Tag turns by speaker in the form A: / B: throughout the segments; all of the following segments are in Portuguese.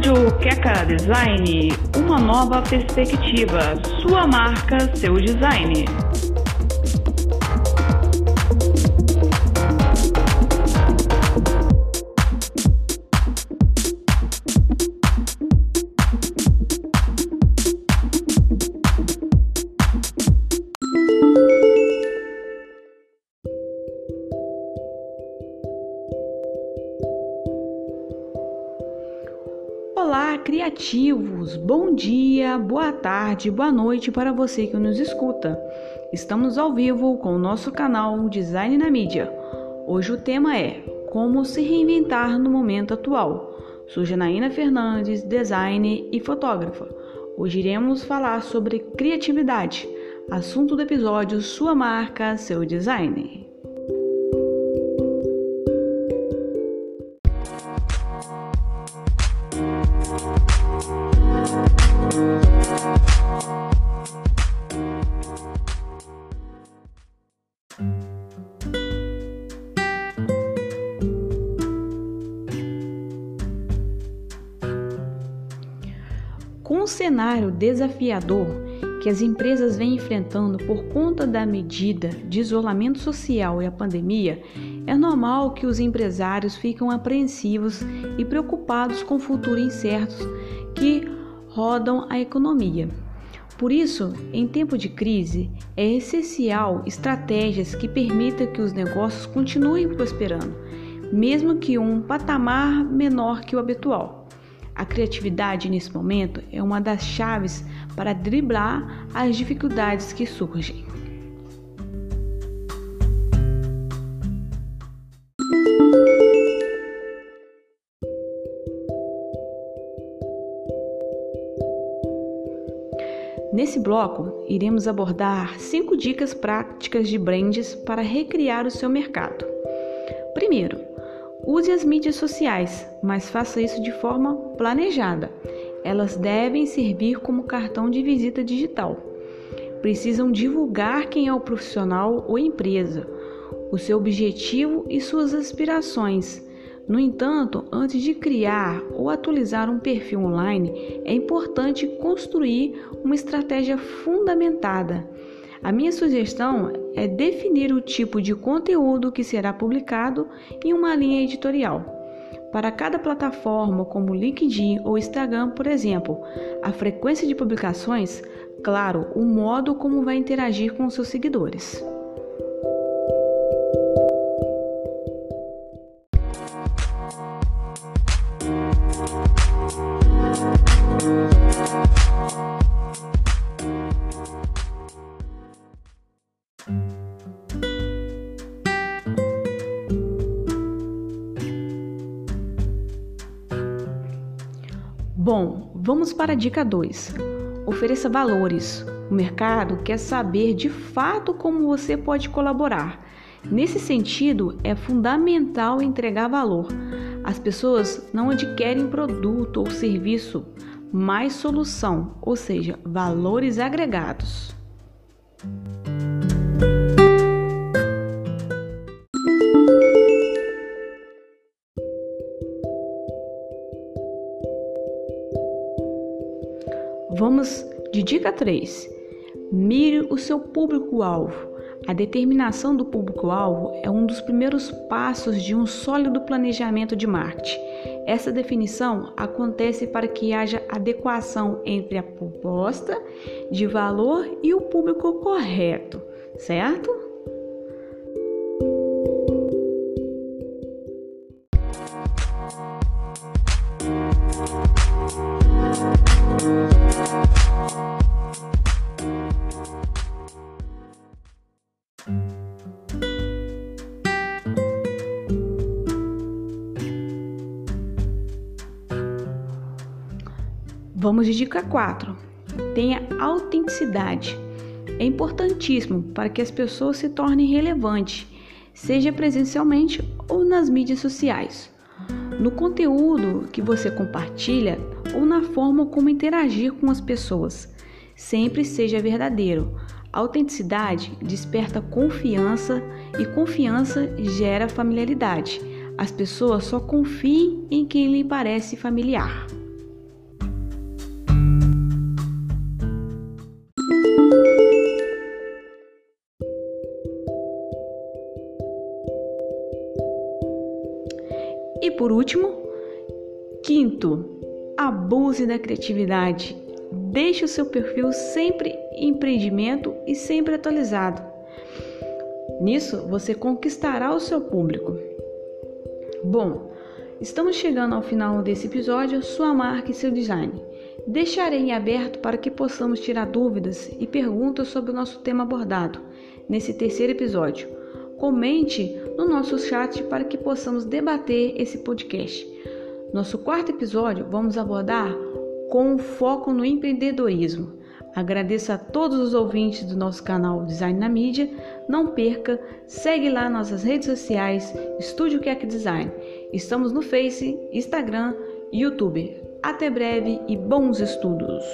A: Estúdio Keka Design, uma nova perspectiva. Sua marca, seu design.
B: Criativos! Bom dia, boa tarde, boa noite para você que nos escuta. Estamos ao vivo com o nosso canal Design na Mídia. Hoje o tema é Como se reinventar no momento atual. Sou Janaína Fernandes, designer e fotógrafa. Hoje iremos falar sobre criatividade, assunto do episódio Sua Marca, Seu Design. Com o cenário desafiador que as empresas vêm enfrentando por conta da medida de isolamento social e a pandemia, é normal que os empresários ficam apreensivos e preocupados com o futuro incerto que rodam a economia. Por isso, em tempo de crise, é essencial estratégias que permitam que os negócios continuem prosperando, mesmo que um patamar menor que o habitual. A criatividade nesse momento é uma das chaves para driblar as dificuldades que surgem. Nesse bloco, iremos abordar cinco dicas práticas de brands para recriar o seu mercado. Primeiro, use as mídias sociais, mas faça isso de forma planejada. Elas devem servir como cartão de visita digital. Precisam divulgar quem é o profissional ou empresa, o seu objetivo e suas aspirações no entanto, antes de criar ou atualizar um perfil online, é importante construir uma estratégia fundamentada. A minha sugestão é definir o tipo de conteúdo que será publicado em uma linha editorial. Para cada plataforma, como LinkedIn ou Instagram, por exemplo, a frequência de publicações, claro, o modo como vai interagir com seus seguidores. Bom, vamos para a dica 2. Ofereça valores. O mercado quer saber de fato como você pode colaborar. Nesse sentido, é fundamental entregar valor. As pessoas não adquirem produto ou serviço, mas solução, ou seja, valores agregados. Vamos de dica 3. Mire o seu público-alvo. A determinação do público-alvo é um dos primeiros passos de um sólido planejamento de marketing. Essa definição acontece para que haja adequação entre a proposta de valor e o público correto, certo? Vamos de dica 4. Tenha autenticidade. É importantíssimo para que as pessoas se tornem relevantes, seja presencialmente ou nas mídias sociais. No conteúdo que você compartilha ou na forma como interagir com as pessoas, sempre seja verdadeiro. Autenticidade desperta confiança e confiança gera familiaridade. As pessoas só confiem em quem lhe parece familiar. E por último, quinto, abuse da criatividade. Deixe o seu perfil sempre em empreendimento e sempre atualizado. Nisso, você conquistará o seu público. Bom, estamos chegando ao final desse episódio, sua marca e seu design. Deixarei em aberto para que possamos tirar dúvidas e perguntas sobre o nosso tema abordado nesse terceiro episódio. Comente no nosso chat para que possamos debater esse podcast. Nosso quarto episódio vamos abordar com foco no empreendedorismo. Agradeço a todos os ouvintes do nosso canal Design na Mídia. Não perca, segue lá nossas redes sociais, Estúdio Quack Design. Estamos no Face, Instagram YouTube. Até breve e bons estudos!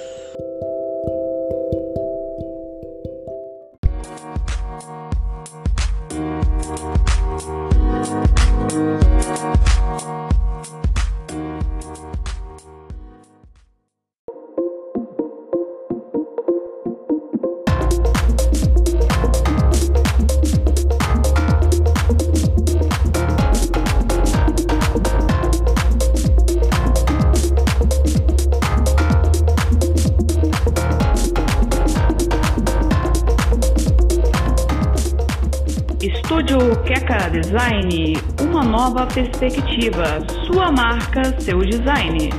A: Estúdio Queca Design, uma nova perspectiva. Sua marca, seu design.